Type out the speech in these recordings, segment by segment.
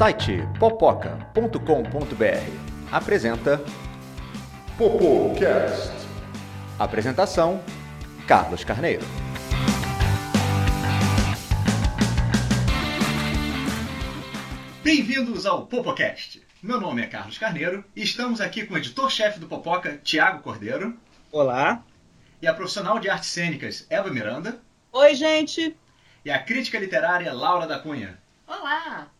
site popoca.com.br apresenta Popocast. Apresentação: Carlos Carneiro. Bem-vindos ao Popocast. Meu nome é Carlos Carneiro e estamos aqui com o editor-chefe do Popoca, Tiago Cordeiro. Olá. E a profissional de artes cênicas, Eva Miranda. Oi, gente. E a crítica literária, Laura da Cunha. Olá.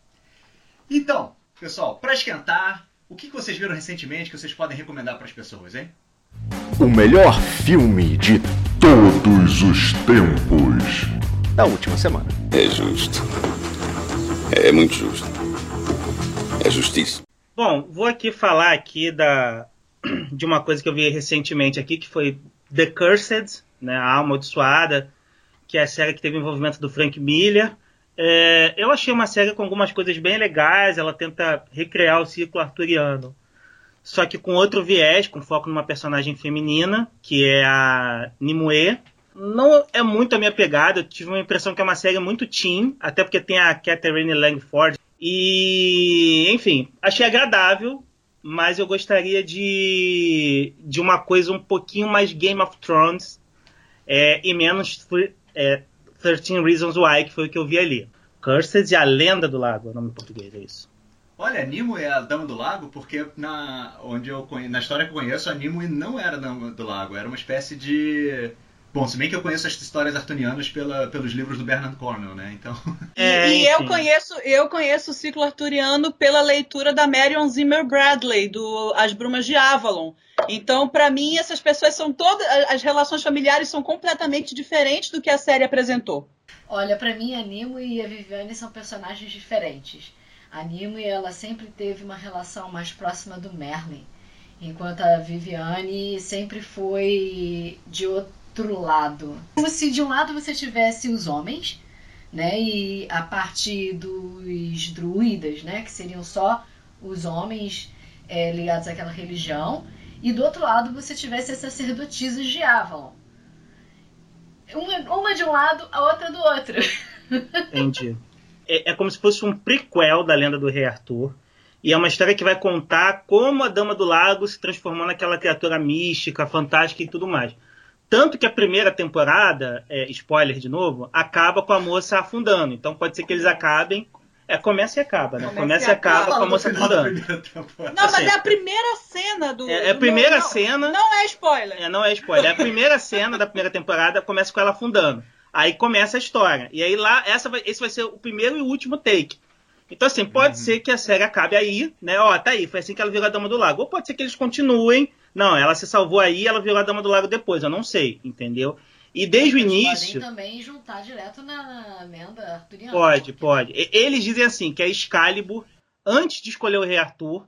Então, pessoal, para esquentar, o que vocês viram recentemente que vocês podem recomendar para as pessoas, hein? O melhor filme de todos os tempos da última semana. É justo. É muito justo. É justiça. Bom, vou aqui falar aqui da de uma coisa que eu vi recentemente aqui que foi The Cursed, né, a Amaldiçoada, que é a série que teve envolvimento do Frank Miller. É, eu achei uma série com algumas coisas bem legais. Ela tenta recriar o ciclo arturiano, só que com outro viés, com foco numa personagem feminina, que é a Nimue. Não é muito a minha pegada. Eu tive uma impressão que é uma série muito teen, até porque tem a Catherine Langford. E, enfim, achei agradável, mas eu gostaria de, de uma coisa um pouquinho mais Game of Thrones é, e menos é, 13 Reasons Why, que foi o que eu vi ali. Cursed e a Lenda do Lago, é o nome em português, é isso. Olha, Nimo é a Dama do Lago, porque na, onde eu na história que eu conheço, a Nimo não era a Dama do Lago, era uma espécie de. Bom, se bem que eu conheço as histórias artunianas pela, pelos livros do Bernard Cornwell, né? Então. É, e, e eu conheço, eu conheço o ciclo arturiano pela leitura da Marion Zimmer Bradley, do As Brumas de Avalon. Então, para mim, essas pessoas são todas. As relações familiares são completamente diferentes do que a série apresentou. Olha, para mim, a Nimo e a Viviane são personagens diferentes. A Nimo ela sempre teve uma relação mais próxima do Merlin, enquanto a Viviane sempre foi de outro lado. Como se de um lado você tivesse os homens, né, e a parte dos druidas, né, que seriam só os homens é, ligados àquela religião, e do outro lado você tivesse as sacerdotisas de Avalon. Uma, uma de um lado, a outra do outro. Entendi. É, é, como se fosse um prequel da lenda do Rei Arthur. E é uma história que vai contar como a Dama do Lago se transformou naquela criatura mística, fantástica e tudo mais. Tanto que a primeira temporada, é, spoiler de novo, acaba com a moça afundando. Então pode ser que eles acabem é, começa e acaba, né? Começa, começa e acaba, acaba com a moça afundando. Não, mas é a primeira cena do. É, é a primeira não, cena. Não é spoiler. É, não é spoiler. É a primeira cena da primeira temporada começa com ela afundando. Aí começa a história. E aí lá, essa vai, esse vai ser o primeiro e o último take. Então, assim, pode uhum. ser que a série acabe aí, né? Ó, tá aí, foi assim que ela virou a Dama do Lago. Ou pode ser que eles continuem. Não, ela se salvou aí ela virou a Dama do Lago depois. Eu não sei, entendeu? E desde Eles o início. Podem também juntar direto na lenda arturiana. Pode, pode. Eles dizem assim que a Excalibur, antes de escolher o rei Arthur,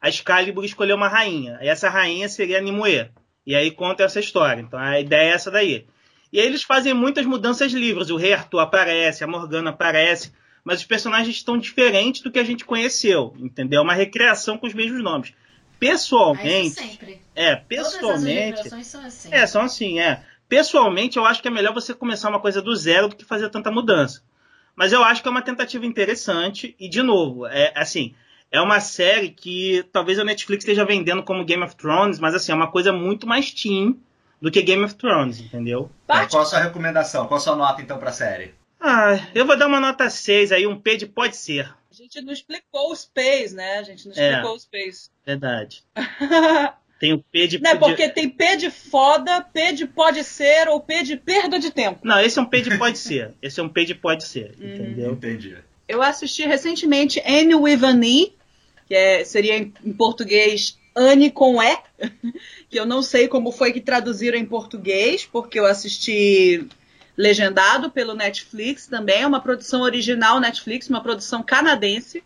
a Excalibur escolheu uma rainha. E essa rainha seria a Nimue. E aí conta essa história. Então a ideia é essa daí. E aí eles fazem muitas mudanças livres. O rei Arthur aparece, a Morgana aparece, mas os personagens estão diferentes do que a gente conheceu, entendeu? É uma recriação com os mesmos nomes. Pessoalmente. Sempre. É, pessoalmente. Todas as são assim. É, são assim, é. Pessoalmente, eu acho que é melhor você começar uma coisa do zero do que fazer tanta mudança. Mas eu acho que é uma tentativa interessante e, de novo, é assim, é uma série que talvez a Netflix esteja vendendo como Game of Thrones, mas assim, é uma coisa muito mais teen do que Game of Thrones, entendeu? Tá, qual a sua recomendação? Qual a sua nota, então, pra série? Ah, eu vou dar uma nota 6 aí, um P de pode ser. A gente não explicou os P's, né? A gente não explicou é, os P's. Verdade. Tem o P de. Não, é porque tem P de foda, P de pode ser ou P de perda de tempo. Não, esse é um P de pode ser. Esse é um P de pode ser, uhum. entendeu? Entendi. Eu assisti recentemente Annie with an E, que é, seria em, em português Anne com E, que eu não sei como foi que traduziram em português, porque eu assisti legendado pelo Netflix também, é uma produção original Netflix, uma produção canadense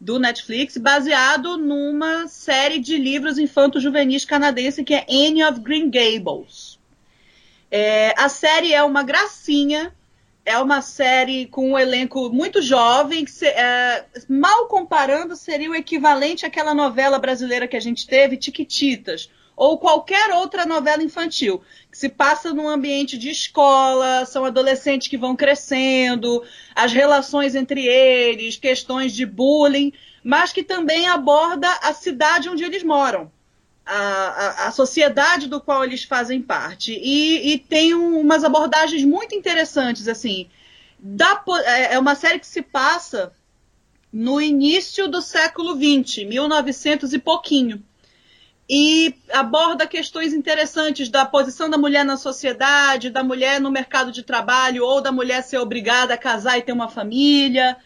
do Netflix, baseado numa série de livros infanto-juvenis canadense que é Anne of Green Gables. É, a série é uma gracinha, é uma série com um elenco muito jovem, que, é, mal comparando, seria o equivalente àquela novela brasileira que a gente teve, Tiquititas, ou qualquer outra novela infantil, que se passa num ambiente de escola, são adolescentes que vão crescendo, as relações entre eles, questões de bullying, mas que também aborda a cidade onde eles moram. A, a, a sociedade do qual eles fazem parte. E, e tem um, umas abordagens muito interessantes, assim. Da, é, é uma série que se passa no início do século XX, 1900 e pouquinho e aborda questões interessantes da posição da mulher na sociedade, da mulher no mercado de trabalho, ou da mulher ser obrigada a casar e ter uma família.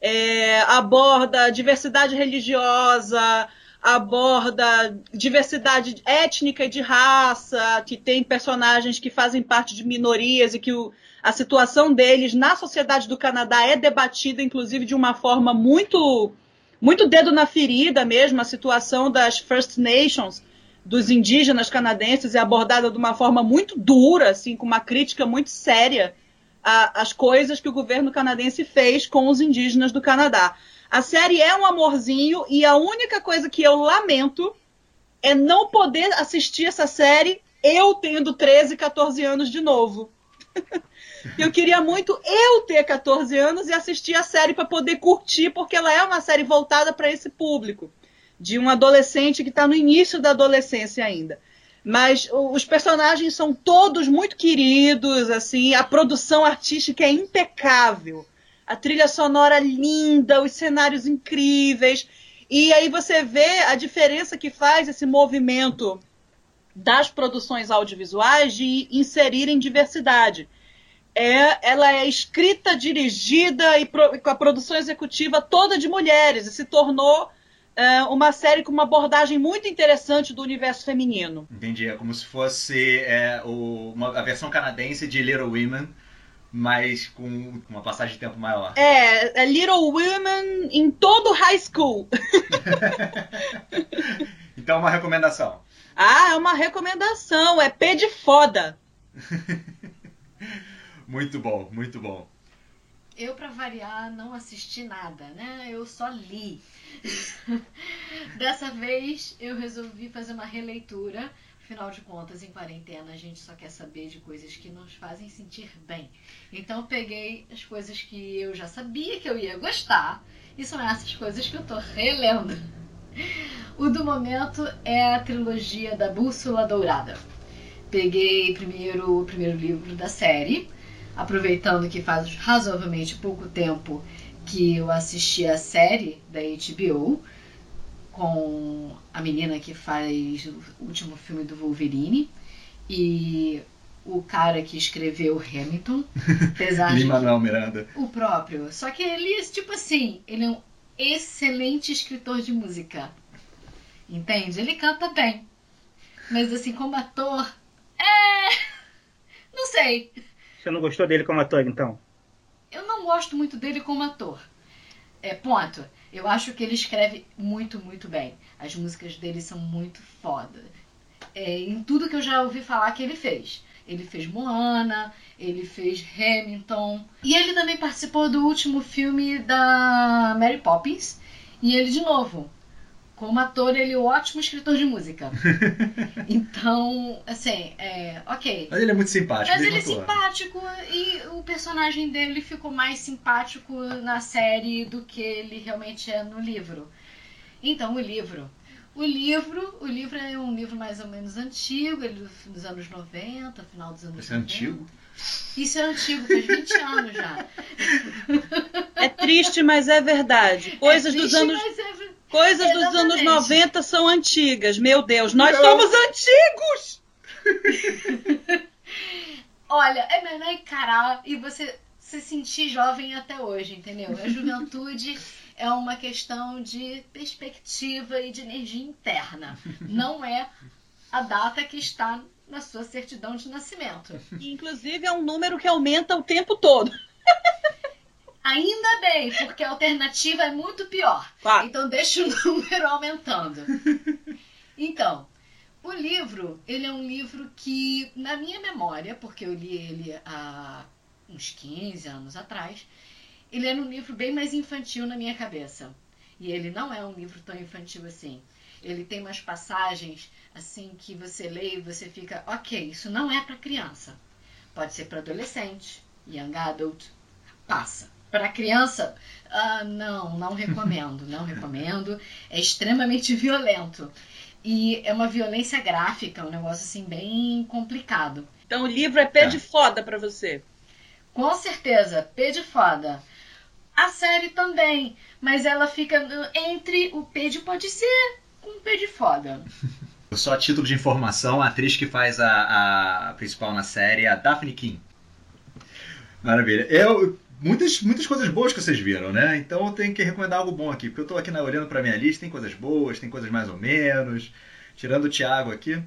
É, aborda diversidade religiosa, aborda diversidade étnica e de raça, que tem personagens que fazem parte de minorias e que o, a situação deles na sociedade do Canadá é debatida, inclusive, de uma forma muito muito dedo na ferida mesmo, a situação das First Nations, dos indígenas canadenses, é abordada de uma forma muito dura, assim, com uma crítica muito séria às coisas que o governo canadense fez com os indígenas do Canadá. A série é um amorzinho e a única coisa que eu lamento é não poder assistir essa série eu tendo 13, 14 anos de novo. Eu queria muito eu ter 14 anos e assistir a série para poder curtir, porque ela é uma série voltada para esse público, de um adolescente que está no início da adolescência ainda. Mas os personagens são todos muito queridos, assim, a produção artística é impecável, a trilha sonora linda, os cenários incríveis. E aí você vê a diferença que faz esse movimento das produções audiovisuais de inserirem diversidade é, ela é escrita, dirigida e pro, com a produção executiva toda de mulheres e se tornou é, uma série com uma abordagem muito interessante do universo feminino. Entendi, é como se fosse é, o, uma, a versão canadense de Little Women, mas com uma passagem de tempo maior. É, é Little Women em todo high school. então, uma recomendação. Ah, é uma recomendação, é P de foda. Muito bom, muito bom. Eu, para variar, não assisti nada, né? Eu só li. Dessa vez, eu resolvi fazer uma releitura. Afinal de contas, em quarentena, a gente só quer saber de coisas que nos fazem sentir bem. Então, peguei as coisas que eu já sabia que eu ia gostar. E são essas coisas que eu tô relendo. O do momento é a trilogia da Bússola Dourada. Peguei primeiro o primeiro livro da série aproveitando que faz razoavelmente pouco tempo que eu assisti a série da HBO com a menina que faz o último filme do Wolverine e o cara que escreveu Hamilton, apesar de Manuel Miranda. O próprio. Só que ele, tipo assim, ele é um excelente escritor de música. Entende? Ele canta bem. Mas assim, como ator, é. Não sei. Você não gostou dele como ator, então? Eu não gosto muito dele como ator. É, ponto. Eu acho que ele escreve muito, muito bem. As músicas dele são muito foda. É, em tudo que eu já ouvi falar que ele fez. Ele fez Moana, ele fez Hamilton. E ele também participou do último filme da Mary Poppins. E ele, de novo, como ator, ele é um ótimo escritor de música. então, assim, é. Ok. Mas ele é muito simpático. Mas ele é simpático e o personagem dele ficou mais simpático na série do que ele realmente é no livro. Então, o livro. O livro, o livro é um livro mais ou menos antigo, ele é dos anos 90, final dos anos Isso 90. é antigo? Isso é antigo, faz 20 anos já. É triste, mas é verdade. Coisas é triste, dos anos. Mas é Coisas Exatamente. dos anos 90 são antigas. Meu Deus, nós Não. somos antigos! Olha, é melhor encarar e você se sentir jovem até hoje, entendeu? A juventude é uma questão de perspectiva e de energia interna. Não é a data que está na sua certidão de nascimento. Inclusive é um número que aumenta o tempo todo. Ainda bem, porque a alternativa é muito pior. Tá. Então deixa o número aumentando. Então, o livro, ele é um livro que, na minha memória, porque eu li ele há uns 15 anos atrás, ele era um livro bem mais infantil na minha cabeça. E ele não é um livro tão infantil assim. Ele tem umas passagens assim que você lê e você fica, ok, isso não é para criança. Pode ser para adolescente, young adult, passa. Para criança, ah, não, não recomendo, não recomendo. É extremamente violento. E é uma violência gráfica, um negócio assim bem complicado. Então o livro é pé Tá. de foda pra você. Com certeza, P de foda. A série também, mas ela fica entre o P de pode ser com o P de foda. Só a título de informação, a atriz que faz a, a principal na série é a Daphne King. Maravilha. Eu, muitas, muitas coisas boas que vocês viram, né? Então eu tenho que recomendar algo bom aqui, porque eu tô aqui na, olhando pra minha lista, tem coisas boas, tem coisas mais ou menos. Tirando o Thiago aqui,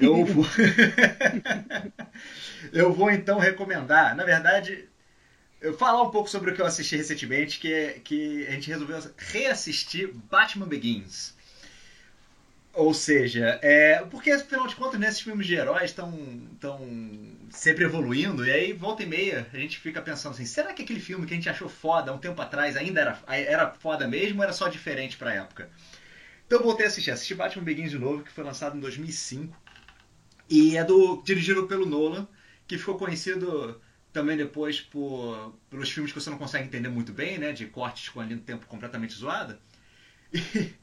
eu vou. eu vou então recomendar, na verdade, eu falar um pouco sobre o que eu assisti recentemente, que, é- que a gente resolveu reassistir Batman Begins. Ou seja, é, porque afinal de contas, nesses filmes de heróis estão tão sempre evoluindo, e aí volta e meia a gente fica pensando assim: será que aquele filme que a gente achou foda um tempo atrás ainda era, era foda mesmo ou era só diferente pra época? Então eu voltei a assistir, assisti Batman Begins de novo, que foi lançado em 2005, e é do dirigido pelo Nolan, que ficou conhecido também depois por, pelos filmes que você não consegue entender muito bem, né, de cortes com a linha do tempo completamente zoada. E,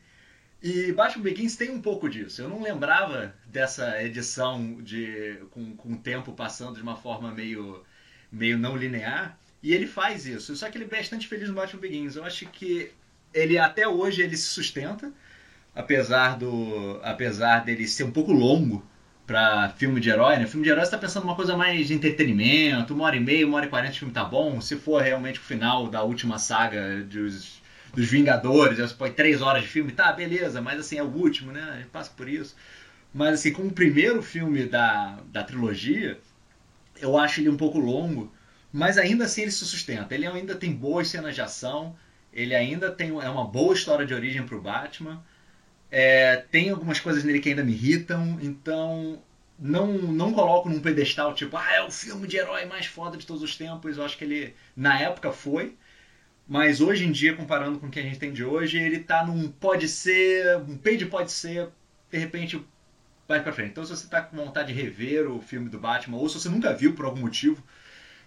e Batman Begins tem um pouco disso. Eu não lembrava dessa edição de com, com o tempo passando de uma forma meio, meio não linear. E ele faz isso. Só que ele é bastante feliz no Batman Begins. Eu acho que ele até hoje ele se sustenta, apesar do apesar dele ser um pouco longo para filme de herói. Né? Filme de herói você tá pensando numa coisa mais de entretenimento, uma hora e meia, uma hora e quarenta o filme tá bom. Se for realmente o final da última saga dos dos Vingadores, você põe três horas de filme, tá, beleza, mas assim, é o último, né? A gente passa por isso. Mas assim, como o primeiro filme da, da trilogia, eu acho ele um pouco longo, mas ainda assim ele se sustenta. Ele ainda tem boas cenas de ação, ele ainda tem é uma boa história de origem pro Batman. É, tem algumas coisas nele que ainda me irritam, então não, não coloco num pedestal tipo, ah, é o filme de herói mais foda de todos os tempos. Eu acho que ele, na época, foi. Mas hoje em dia, comparando com o que a gente tem de hoje, ele tá num pode ser, um page pode ser, de repente vai pra frente. Então se você tá com vontade de rever o filme do Batman, ou se você nunca viu por algum motivo,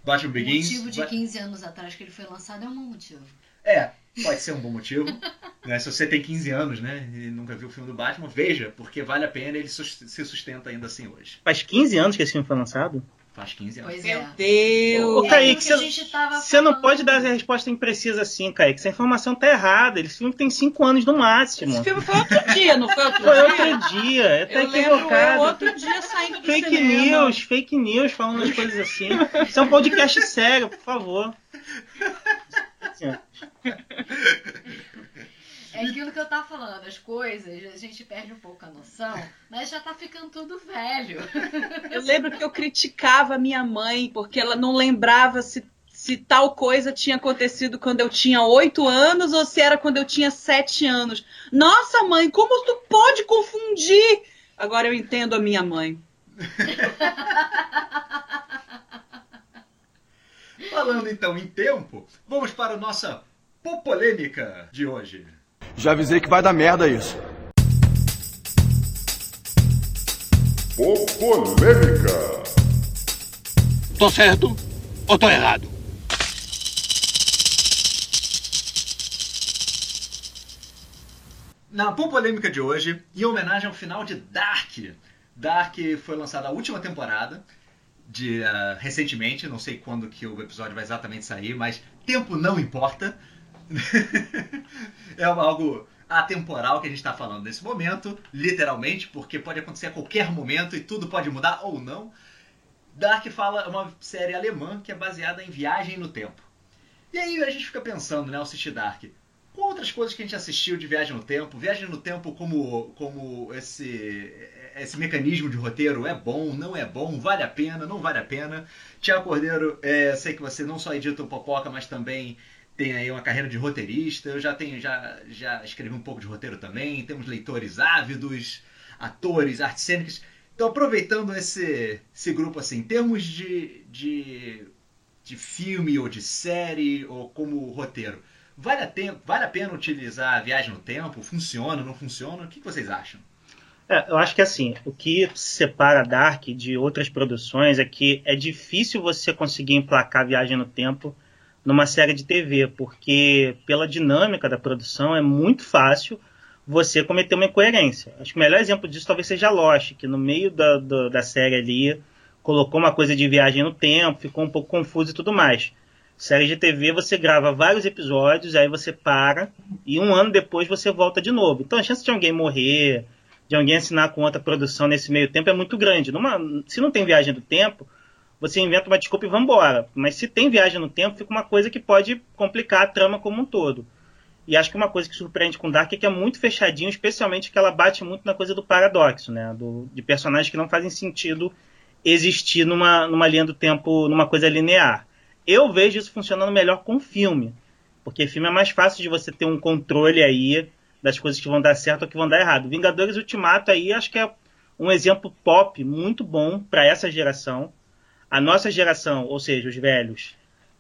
Batman O Begins... motivo de vai- 15 anos atrás que ele foi lançado é um bom motivo. É, pode ser um bom motivo. né? Se você tem 15 anos, né, e nunca viu o filme do Batman, veja, porque vale a pena, ele se sustenta ainda assim hoje. Faz 15 anos que esse filme foi lançado? Faz 15 anos. Pois Meu é. Deus. Ô, Kaique, que você- Você não pode dar essa resposta imprecisa assim, Kaique. Essa informação tá errada. Esse filme tem 5 anos no máximo. Esse filme foi outro dia, não foi outro Foi dia? outro dia. Tá Eu lembro eu equivocado. outro dia saindo do Fake cinema. news, fake news, falando as coisas assim. Isso é um podcast sério, por favor. Assim. É aquilo que eu tava falando, as coisas, a gente perde um pouco a noção, mas já tá ficando tudo velho. Eu lembro que eu criticava a minha mãe porque ela não lembrava se, se tal coisa tinha acontecido quando eu tinha oito anos ou se era quando eu tinha sete anos. Nossa, mãe, como tu pode confundir? Agora eu entendo a minha mãe. Falando então em tempo, vamos para a nossa popolêmica de hoje. Já avisei que vai dar merda isso. Popolêmica. Tô certo ou tô errado? Na polêmica de hoje, em homenagem ao final de Dark. Dark foi lançada a última temporada, de, ah, recentemente, não sei quando que o episódio vai exatamente sair, mas tempo não importa. é algo atemporal que a gente está falando nesse momento, literalmente, porque pode acontecer a qualquer momento e tudo pode mudar ou não. Dark fala é uma série alemã que é baseada em viagem no tempo. E aí a gente fica pensando, né, ao assistir Dark, com outras coisas que a gente assistiu de Viagem no Tempo, Viagem no Tempo como, como esse, esse mecanismo de roteiro é bom, não é bom, vale a pena, não vale a pena. Tiago Cordeiro, é, sei que você não só edita o Popoca, mas também tem aí uma carreira de roteirista. Eu já tenho, já, já escrevi um pouco de roteiro também. Temos leitores ávidos, atores, artes cênicas. Então, aproveitando esse, esse grupo assim, em termos de, de, de filme ou de série ou como roteiro, Vale a, tempo, vale a pena utilizar a viagem no tempo? Funciona, não funciona? O que vocês acham? É, eu acho que assim, o que separa Dark de outras produções é que é difícil você conseguir emplacar a viagem no tempo numa série de TV, porque pela dinâmica da produção é muito fácil você cometer uma incoerência. Acho que o melhor exemplo disso talvez seja Lost, que no meio da, da, da série ali colocou uma coisa de viagem no tempo, ficou um pouco confuso e tudo mais. Série de TV você grava vários episódios, aí você para e um ano depois você volta de novo. Então a chance de alguém morrer, de alguém assinar com outra produção nesse meio tempo é muito grande. Numa, se não tem viagem do tempo, você inventa uma desculpa e vai embora. Mas se tem viagem no tempo, fica uma coisa que pode complicar a trama como um todo. E acho que uma coisa que surpreende com Dark é que é muito fechadinho, especialmente que ela bate muito na coisa do paradoxo, né? Do, de personagens que não fazem sentido existir numa, numa linha do tempo, numa coisa linear. Eu vejo isso funcionando melhor com filme. Porque filme é mais fácil de você ter um controle aí das coisas que vão dar certo ou que vão dar errado. Vingadores Ultimato aí acho que é um exemplo pop muito bom para essa geração. A nossa geração, ou seja, os velhos,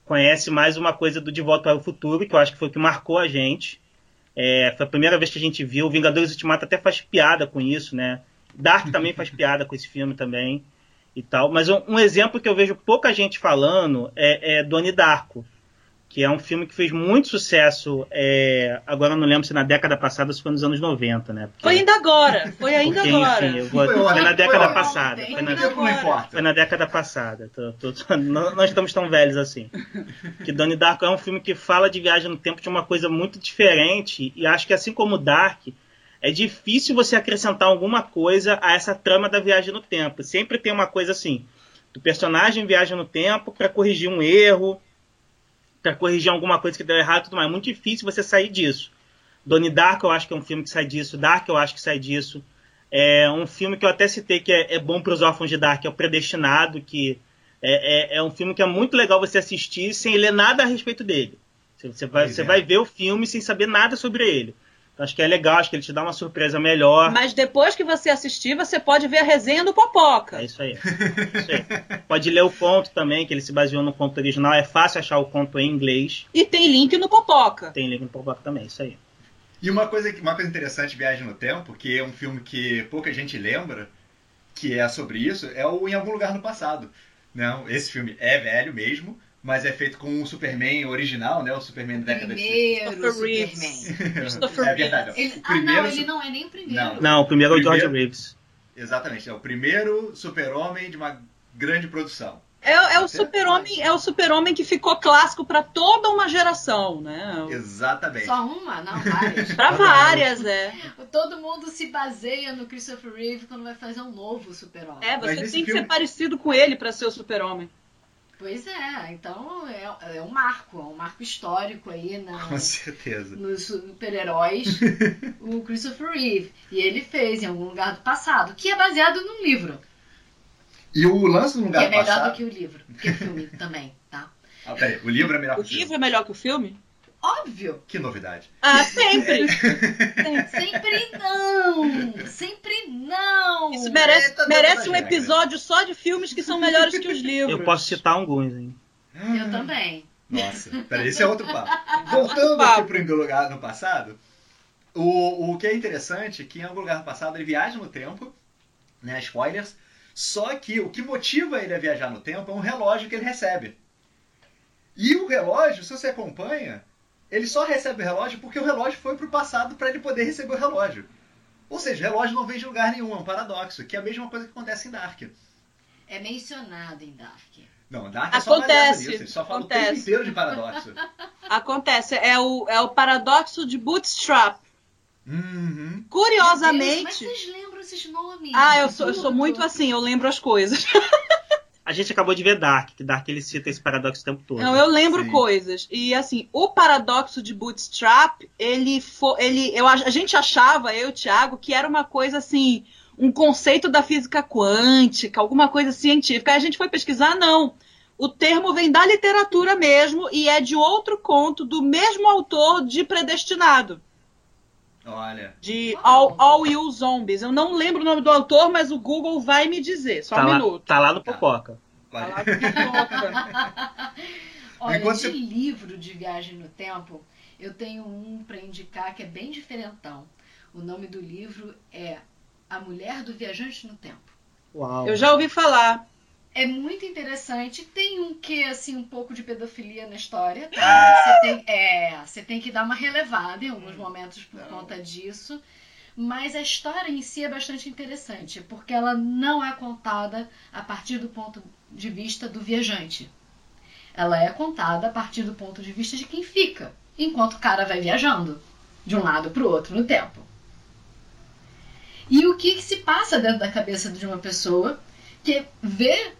conhece mais uma coisa do De Volta para o Futuro, que eu acho que foi o que marcou a gente. É, foi a primeira vez que a gente viu. Vingadores Ultimato até faz piada com isso, né? Dark também faz piada com esse filme também e tal. Mas um, um, exemplo que eu vejo pouca gente falando é, é Donnie Darko, que é um filme que fez muito sucesso, é, agora não lembro se na década passada ou se foi nos anos 90, né? Porque, foi ainda agora, foi ainda porque, agora. Enfim, vou, foi, foi, na década foi passada. Foi na, foi na, década passada. Tô, tô, tô, não, não, estamos tão velhos assim. Que Donnie Darko é um filme que fala de viagem no tempo de uma coisa muito diferente, e acho que assim como Dark, é difícil você acrescentar alguma coisa a essa trama da viagem no tempo. Sempre tem uma coisa assim, do personagem viaja no tempo para corrigir um erro, para corrigir alguma coisa que deu errado e tudo mais. É muito difícil você sair disso. Donnie Dark eu acho que é um filme que sai disso. Dark eu acho que sai disso. É um filme que eu até citei que é, é bom para os órfãos de Dark, é o Predestinado, que é, é, é, um filme que é muito legal você assistir sem ler nada a respeito dele. Você vai, você é. vai ver o filme sem saber nada sobre ele. Acho que é legal, acho que ele te dá uma surpresa melhor. Mas depois que você assistir, você pode ver a resenha do Popoca. É isso aí. Isso aí. pode ler o conto também, que ele se baseou no conto original. É fácil achar o conto em inglês. E tem link no Popoca. Tem link no Popoca também, isso aí. E uma coisa, uma coisa interessante, Viagem no Tempo, que é um filme que pouca gente lembra, que é sobre isso, é o Em Algum Lugar no Passado. Não, esse filme é velho mesmo, mas é feito com o Superman original, né? O Superman da década primeiro de... Superman. Christopher é verdade. Ele... Ah, não, ele não é nem o primeiro. Não, não o primeiro é o George Reeves. Exatamente, é o primeiro super-homem de uma grande produção. É, é o super-homem, é o super-homem que ficou clássico para toda uma geração, né? Exatamente. Só uma, não várias. para várias, é. Todo mundo se baseia no Christopher Reeve quando vai fazer um novo super-homem. É, você tem que filme... ser parecido com ele para ser o super-homem. Pois é, então é, é um marco, é um marco histórico aí na, Com certeza. nos super-heróis, o Christopher Reeve. E ele fez em algum lugar do passado, que é baseado num livro. E o lance do lugar do passado... é melhor do que o livro, que o filme também, tá? Ah, peraí, o livro é melhor que o filme? O livro é melhor que o filme? Óbvio. Que novidade. Ah, sempre. sempre não. Sempre não. Isso merece, Eita, merece um episódio só de filmes que são melhores que os livros. Eu posso citar alguns, hein? Eu também. Nossa, peraí, esse é outro papo. Voltando papo. aqui para o lugar no passado, o, o que é interessante é que em algum lugar no passado ele viaja no tempo, né? Spoilers. Só que o que motiva ele a viajar no tempo é um relógio que ele recebe. E o relógio, se você acompanha, ele só recebe o relógio porque o relógio foi para o passado para ele poder receber o relógio. Ou seja, o relógio não vem de lugar nenhum, é um paradoxo, que é a mesma coisa que acontece em Dark. É mencionado em Dark. Não, Dark é só acontece, nisso, ele só fala acontece. o tempo inteiro de paradoxo. Acontece, é o, é o paradoxo de Bootstrap. Uhum. Curiosamente. Deus, mas vocês lembram esses nomes? Ah, eu sou, eu sou muito assim, eu lembro as coisas. A gente acabou de ver Dark, que Dark ele cita esse paradoxo o tempo todo. Não, eu lembro Sim. coisas. E assim, o paradoxo de Bootstrap, ele foi. Ele, eu, a gente achava, eu e o Thiago, que era uma coisa assim, um conceito da física quântica, alguma coisa científica. Aí a gente foi pesquisar, não. O termo vem da literatura mesmo e é de outro conto do mesmo autor de Predestinado. Olha. De All, All You Zombies. Eu não lembro o nome do autor, mas o Google vai me dizer. Só tá um lá, minuto. Tá lá no Popoca. Tá, tá lá no Popoca. Olha, Enquanto de você- livro de viagem no tempo, eu tenho um para indicar que é bem diferentão. O nome do livro é A Mulher do Viajante no Tempo. Uau. Eu já ouvi falar. É muito interessante. Tem um que assim um pouco de pedofilia na história. Tá? Você tem, é, você tem que dar uma relevada em alguns momentos por conta disso. Mas a história em si é bastante interessante, porque ela não é contada a partir do ponto de vista do viajante. Ela é contada a partir do ponto de vista de quem fica, enquanto o cara vai viajando de um lado para o outro no tempo. E o que, que se passa dentro da cabeça de uma pessoa que vê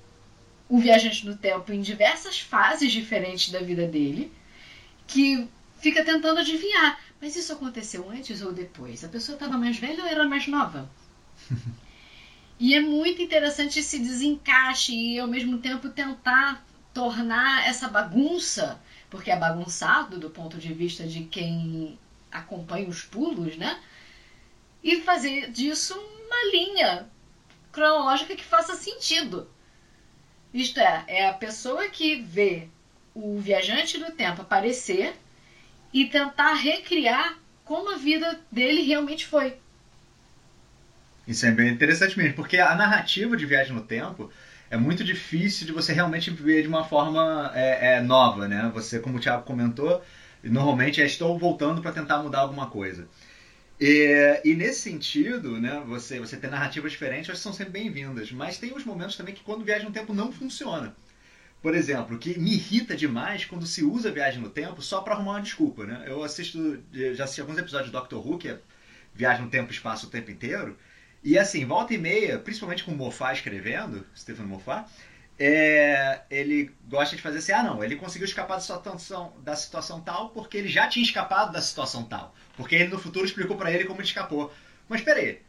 o viajante no tempo em diversas fases diferentes da vida dele, que fica tentando adivinhar, mas isso aconteceu antes ou depois? A pessoa estava mais velha ou era mais nova? e é muito interessante esse desencaixe e ao mesmo tempo tentar tornar essa bagunça, porque é bagunçado do ponto de vista de quem acompanha os pulos, né? E fazer disso uma linha cronológica que faça sentido. Isto é, é a pessoa que vê o viajante do tempo aparecer e tentar recriar como a vida dele realmente foi. Isso é bem interessante mesmo, porque a narrativa de viagem no tempo é muito difícil de você realmente ver de uma forma é, é, nova, né? Você, como o Thiago comentou, normalmente é estou voltando para tentar mudar alguma coisa. E, e, nesse sentido, né, você, você ter narrativas diferentes, elas são sempre bem-vindas. Mas tem os momentos também que quando viagem no tempo não funciona. Por exemplo, que me irrita demais quando se usa viagem no tempo só para arrumar uma desculpa, né? Eu assisto, já assisti alguns episódios de Doctor Who, que é viagem no tempo e espaço o tempo inteiro. E assim, volta e meia, principalmente com o Moffat escrevendo, Stephen Moffat, é, ele gosta de fazer assim, ah não, ele conseguiu escapar da situação, da situação tal porque ele já tinha escapado da situação tal. Porque ele no futuro explicou para ele como ele escapou. Mas peraí,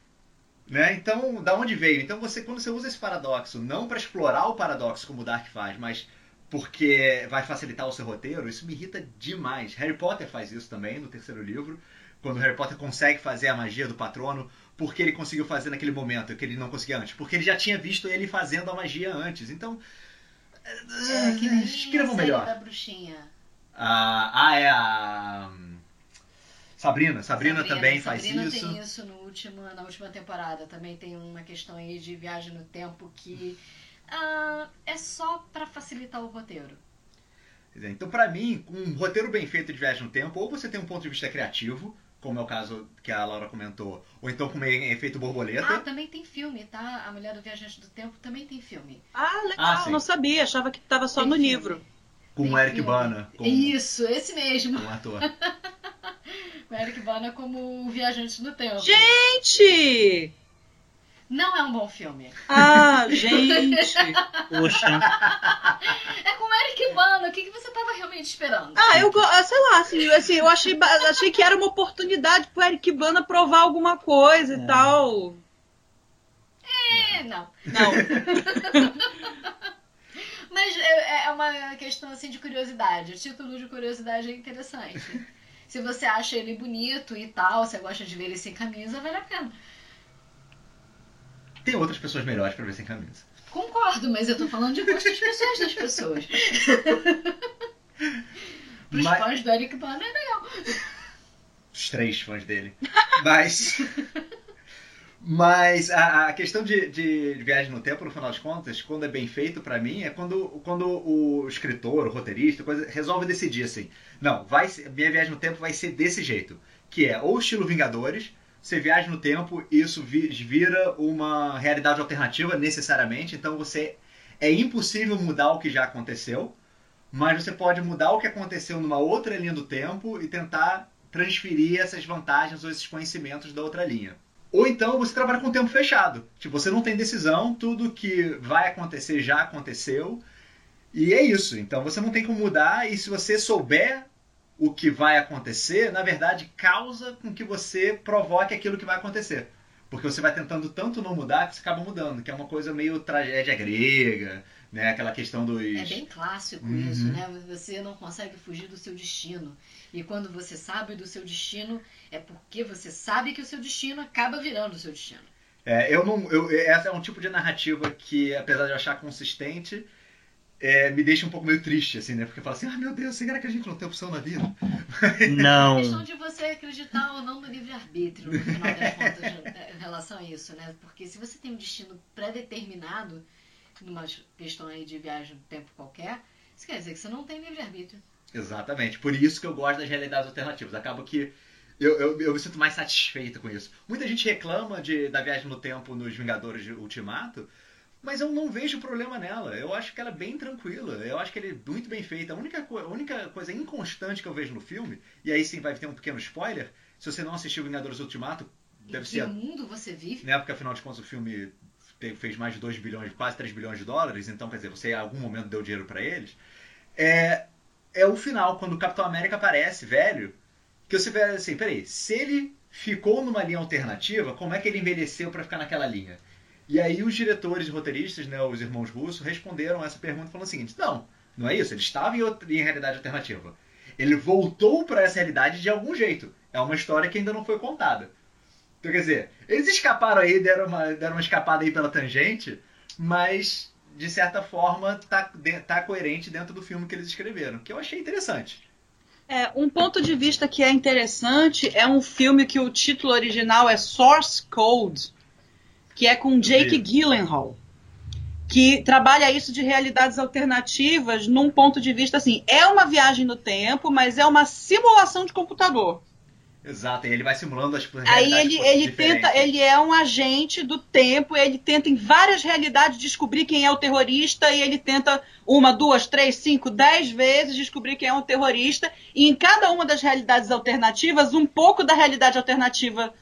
né? Então, da onde veio? Então você, quando você usa esse paradoxo, não para explorar o paradoxo como o Dark faz, mas porque vai facilitar o seu roteiro, isso me irrita demais. Harry Potter faz isso também no terceiro livro, quando Harry Potter consegue fazer a magia do patrono, porque ele conseguiu fazer naquele momento que ele não conseguia antes, porque ele já tinha visto ele fazendo a magia antes. Então, É, que escrevam a série melhor. da bruxinha. Ah, ah, é a hum, Sabrina. Sabrina, também faz Sabrina isso. tem isso no último, na última temporada. Também tem uma questão aí de viagem no tempo que ah, é só pra facilitar o roteiro. Então, pra mim, um roteiro bem feito de viagem no tempo, ou você tem um ponto de vista criativo, como é o caso que a Laura comentou, ou então com um efeito Ah, borboleta. também tem filme, tá? A Mulher do Viajante do Tempo também tem filme. Ah, legal, Ah, não sabia, achava que estava só Tem no filme. livro. com tem o Eric filme. Bana como, Isso, esse mesmo. como ator. O Eric Bana como o Viajante do Tempo. Gente! Não é um bom filme. Ah, gente! Puxa. É com o Eric Bana. O que, que você tava realmente esperando? Ah, eu ah, sei lá, assim, assim eu achei, achei que era uma oportunidade pro Eric Bana provar alguma coisa e É. tal. É, não. Não. Mas é, é uma questão assim de curiosidade. O título de curiosidade é interessante. Se você acha ele bonito e tal, você gosta de ver ele sem camisa, vale a pena. Tem outras pessoas melhores pra ver sem camisa. Concordo, mas eu tô falando de gostos pessoais das pessoas. Pros Mas- fãs do Eric Bana é legal. Os três fãs dele. Mas. Mas a, a questão de, de viagem no tempo, no final das contas, quando é bem feito pra mim, é quando, quando o escritor, o roteirista, coisa, resolve decidir assim: não, vai minha viagem no tempo vai ser desse jeito. Que é ou estilo Vingadores, você viaja no tempo e isso vi- vira uma realidade alternativa necessariamente, então você. É impossível mudar o que já aconteceu, mas você pode mudar o que aconteceu numa outra linha do tempo e tentar transferir essas vantagens ou esses conhecimentos da outra linha. Ou então você trabalha com o tempo fechado. Tipo, você não tem decisão, tudo que vai acontecer já aconteceu. E é isso. Então você não tem como mudar e se você souber o que vai acontecer, na verdade causa com que você provoque aquilo que vai acontecer. Porque você vai tentando tanto não mudar que você acaba mudando, que é uma coisa meio tragédia grega, né? Aquela questão dos É bem clássico Uhum. isso, né? Você não consegue fugir do seu destino. E quando você sabe do seu destino, é porque você sabe que o seu destino acaba virando o seu destino. É, eu não, eu, essa é um tipo de narrativa que, apesar de eu achar consistente, é, me deixa um pouco meio triste, assim, né? Porque fala assim, ah, meu Deus, será que a gente não tem opção na vida? Não. É questão de você acreditar ou não no livre-arbítrio, no final das contas, né, em relação a isso, né? Porque se você tem um destino pré-determinado, numa questão aí de viagem no tempo qualquer, isso quer dizer que você não tem livre-arbítrio. Exatamente. Por isso que eu gosto das realidades alternativas. Acaba que eu, eu, eu me sinto mais satisfeito com isso. Muita gente reclama de, da viagem no tempo nos Vingadores de Ultimato, mas eu não vejo problema nela. Eu acho que ela é bem tranquila. Eu acho que ele é muito bem feita. A única, a única coisa inconstante que eu vejo no filme, e aí sim vai ter um pequeno spoiler, se você não assistiu Vingadores Ultimato, deve em que ser. mundo você vive? Né, porque afinal de contas o filme fez mais de 2 bilhões, quase 3 bilhões de dólares, então quer dizer, você em algum momento deu dinheiro pra eles. É, é o final, quando o Capitão América aparece, velho, que você vê assim, peraí, se ele ficou numa linha alternativa, como é que ele envelheceu pra ficar naquela linha? E aí os diretores e roteiristas, né, os irmãos russos, responderam essa pergunta falando o seguinte: não, não é isso, ele estava em, outra, em realidade alternativa. Ele voltou para essa realidade de algum jeito. É uma história que ainda não foi contada. Então, quer dizer, eles escaparam aí, deram uma, deram uma escapada aí pela tangente, mas de certa forma tá, tá coerente dentro do filme que eles escreveram, que eu achei interessante. É, um ponto de vista que é interessante é um filme que o título original é Source Code, que é com Jake. Gyllenhaal, que trabalha isso de realidades alternativas num ponto de vista assim, é uma viagem no tempo, mas é uma simulação de computador. Exato, e ele vai simulando as Aí ele, ele tenta, ele é um agente do tempo, ele tenta em várias realidades descobrir quem é o terrorista, e ele tenta uma, duas, três, cinco, dez vezes descobrir quem é o terrorista, e em cada uma das realidades alternativas, um pouco da realidade alternativa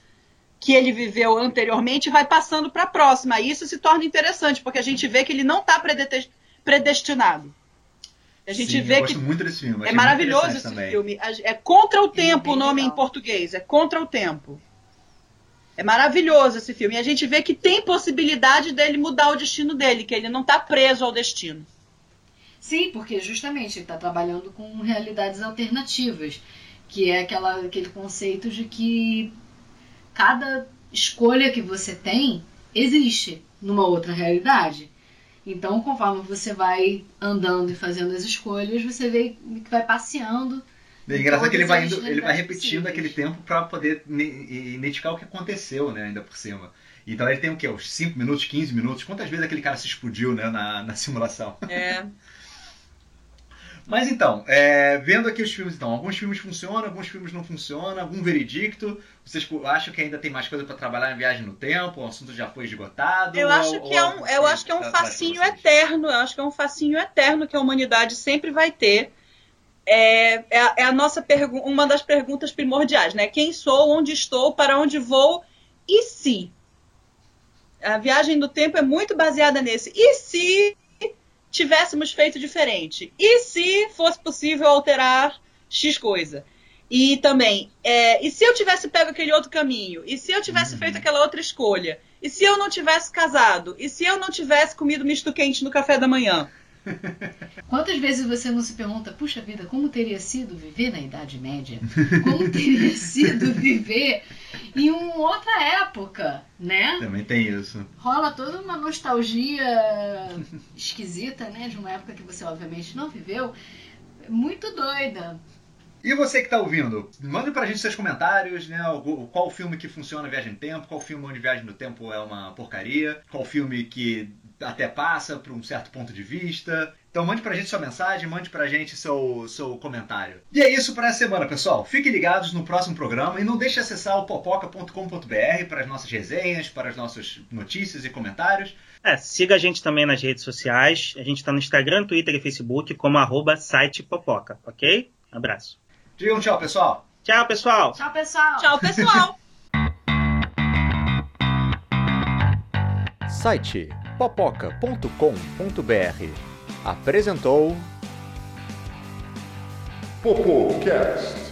que ele viveu anteriormente vai passando para a próxima. E isso se torna interessante, porque a gente vê que ele não está predestinado. A gente Sim, vê eu que gosto muito desse filme. é maravilhoso esse também. filme. É Contra o Tempo o bem nome em legal. português. É Contra o Tempo. É maravilhoso esse filme. E a gente vê que tem possibilidade dele mudar o destino dele, que ele não está preso ao destino. Sim, porque justamente ele está trabalhando com realidades alternativas, que é aquela, aquele conceito de que cada escolha que você tem existe numa outra realidade. Então, conforme você vai andando e fazendo as escolhas, você vê que vai passeando. É engraçado que ele vai, indo, ele vai repetindo possíveis. aquele tempo pra poder identificar o que aconteceu, né, ainda por cima. Então ele tem o quê? Uns 5 minutos, 15 minutos? Quantas vezes aquele cara se explodiu, né, na, na simulação? É. Mas então, é, vendo aqui os filmes, então, alguns filmes funcionam, alguns filmes não funcionam, algum veredicto? Vocês acham que ainda tem mais coisa pra trabalhar em Viagem no Tempo? O assunto já foi esgotado? Eu acho ou que é um, eu acho que é um facinho eterno. Eu acho que é um facinho eterno que a humanidade sempre vai ter. É, é a- é a nossa uma das perguntas primordiais, né? Quem sou, onde estou, para onde vou e se? A viagem do tempo é muito baseada nesse. E se tivéssemos feito diferente? E se fosse possível alterar X coisa? E também, é, e se eu tivesse pego aquele outro caminho? E se eu tivesse Uhum. feito aquela outra escolha? E se eu não tivesse casado? E se eu não tivesse comido misto quente no café da manhã? Quantas vezes você não se pergunta, puxa vida, como teria sido viver na Idade Média? Como teria sido viver em uma outra época, né? Também tem isso. rola toda uma nostalgia esquisita, né? De uma época que você obviamente não viveu. Muito doida. E você que tá ouvindo, mande pra gente seus comentários, né? Qual filme que funciona Viagem no Tempo, qual filme onde Viagem no Tempo é uma porcaria, qual filme que até passa por um certo ponto de vista. Então mande pra gente sua mensagem, mande pra gente seu, seu comentário. E é isso para essa semana, pessoal. Fiquem ligados no próximo programa e não deixe de acessar o popoca.com.br para as nossas resenhas, para as nossas notícias e comentários. É, siga a gente também nas redes sociais. A gente está no Instagram, Twitter e Facebook como arroba site Popoca, ok? Abraço. Digam tchau, pessoal. Tchau, pessoal! Tchau, pessoal! Tchau, pessoal! Site popoca.com.br apresentou Popocast.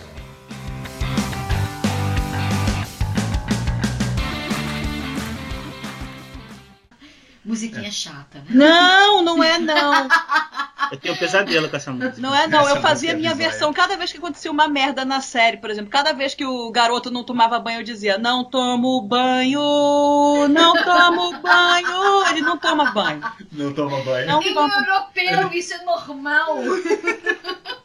Musiquinha chata, né? Não, não é não. Eu tenho um pesadelo com essa música. Não é, não. Essa eu fazia música é minha versão cada vez que acontecia uma merda na série, por exemplo. Cada vez que o garoto não tomava banho, eu dizia: Não tomo banho, não tomo banho. Ele não toma banho. Não toma banho. Não Em toma europeu, isso é normal.